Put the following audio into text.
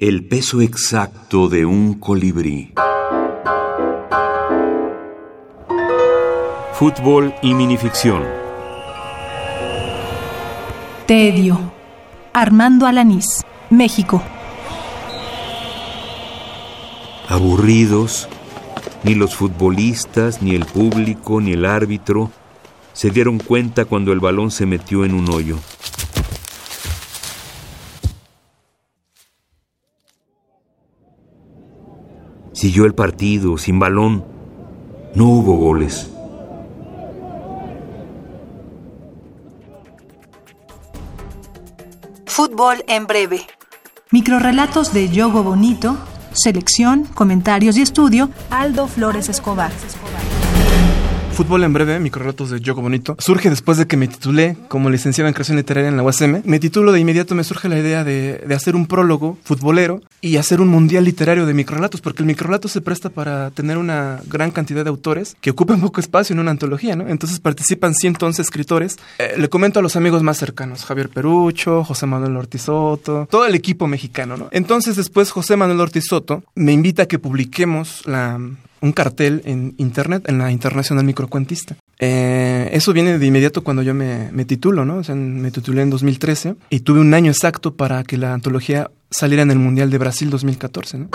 El peso exacto de un colibrí. Fútbol y minificción. Tedio. Armando Alanís, México. Aburridos, ni los futbolistas, ni el público, ni el árbitro se dieron cuenta cuando el balón se metió en un hoyo. Siguió el partido sin balón. No hubo goles. Fútbol en breve. Microrrelatos de Yogo Bonito, selección, comentarios y estudio, Aldo Flores Escobar. Fútbol en breve, microrelatos de Yogo Bonito, surge después de que me titulé como licenciado en creación literaria en la UASM. Me titulo de inmediato, me surge la idea de, de hacer un prólogo futbolero y hacer un mundial literario de microrelatos, porque el microrelato se presta para tener una gran cantidad de autores que ocupan poco espacio en una antología, ¿no? Entonces participan 111 escritores. Eh, le comento a los amigos más cercanos, Javier Perucho, José Manuel Ortizoto, todo el equipo mexicano, ¿no? Entonces después José Manuel Ortizoto me invita a que publiquemos la un cartel en internet, en la Internacional Microcuentista. Eh, eso viene de inmediato cuando yo me, me titulo, ¿no? O sea, me titulé en 2013 y tuve un año exacto para que la antología saliera en el Mundial de Brasil 2014, ¿no?